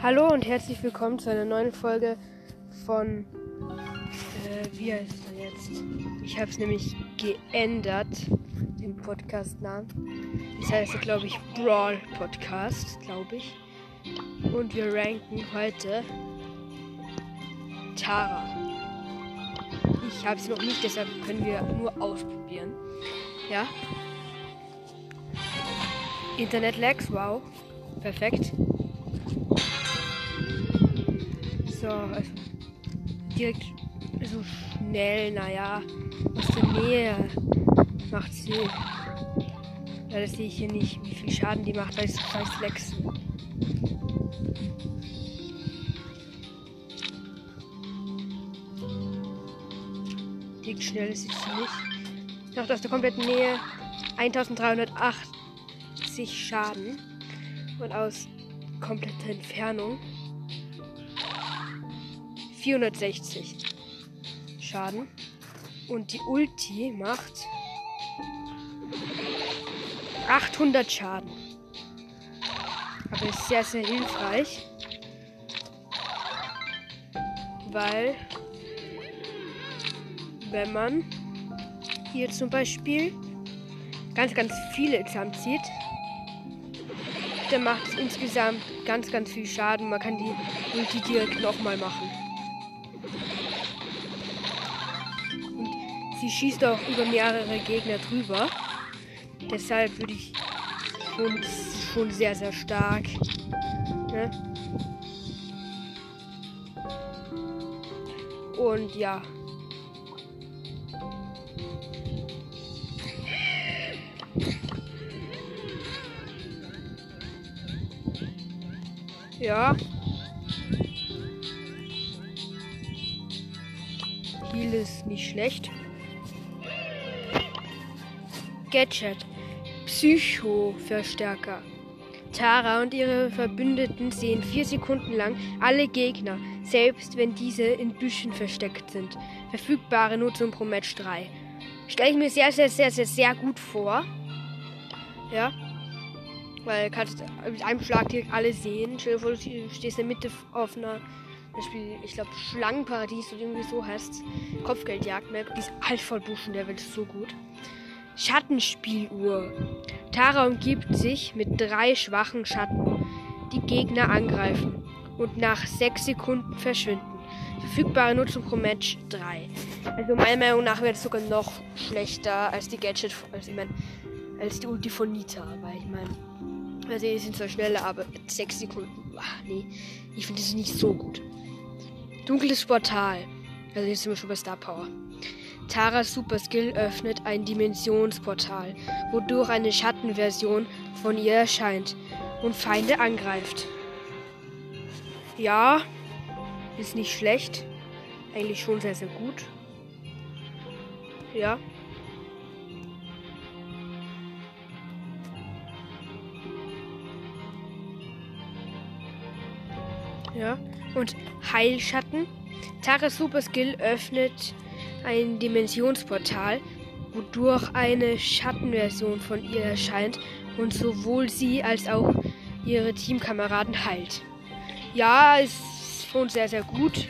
Hallo und herzlich willkommen zu einer neuen Folge von. Äh, wie heißt er jetzt? Ich habe es nämlich geändert, den Podcast-Namen. Das heißt, glaube ich, Brawl Podcast, glaube ich. Und wir ranken heute Tara. Ich habe sie noch nicht, deshalb können wir nur ausprobieren. Ja? Internet-Lags, wow. Perfekt. So, also direkt so schnell, naja, aus der Nähe macht sie. Ja, das sehe ich hier nicht, wie viel Schaden die macht, weil es scheiß Lex. Direkt schnell ist sie nicht. Noch aus der kompletten Nähe 1380 Schaden. Und aus kompletter Entfernung 460 Schaden. Und die Ulti macht 800 Schaden. Aber ist sehr, sehr hilfreich. Weil, wenn man hier zum Beispiel ganz, ganz viele zusammenzieht, dann macht es insgesamt ganz, ganz viel Schaden. Man kann die Ulti direkt nochmal machen. Sie schießt auch über mehrere Gegner drüber. Deshalb würde ich schon, schon sehr, sehr stark. Ne? Und ja. Ja. Heal ist nicht schlecht. Gadget. Psycho-Verstärker. Tara und ihre Verbündeten sehen vier Sekunden lang alle Gegner, selbst wenn diese in Büschen versteckt sind. Verfügbare Nutzung pro Match 3. Stelle ich mir sehr, sehr, sehr, sehr, sehr gut vor. Ja. Weil kannst mit einem Schlag direkt alle sehen. Stell dir vor, du stehst in der Mitte auf einer, Beispiel, ich glaube, Schlangenparadies oder irgendwie so heißt Kopfgeldjagd-Map. Die ist alt voll Buschen, der wird so gut. Schattenspieluhr. Tara umgibt sich mit drei schwachen Schatten, die Gegner angreifen und nach sechs Sekunden verschwinden. Verfügbare Nutzung pro Match 3. Also meiner Meinung nach wäre es sogar noch schlechter als die Gadget, also ich mein, als die Ulti von Nita. Weil ich meine, also die sind zwar schneller, aber 6 Sekunden. Ach, nee, ich finde das nicht so gut. Dunkles Portal. Also jetzt sind wir schon bei Star Power. Taras Super Skill öffnet ein Dimensionsportal, wodurch eine Schattenversion von ihr erscheint und Feinde angreift. Ja, ist nicht schlecht. Eigentlich schon sehr, sehr gut. Ja. Ja. Und Heilschatten. Taras Super Skill öffnet ein Dimensionsportal, wodurch eine Schattenversion von ihr erscheint und sowohl sie als auch ihre Teamkameraden heilt. Ja, ist schon sehr, sehr gut,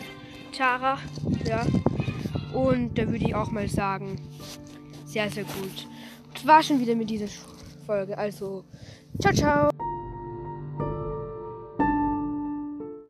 Tara. Ja. Und da würde ich auch mal sagen, sehr, sehr gut. Das war schon wieder mit dieser Folge. Also, ciao, ciao.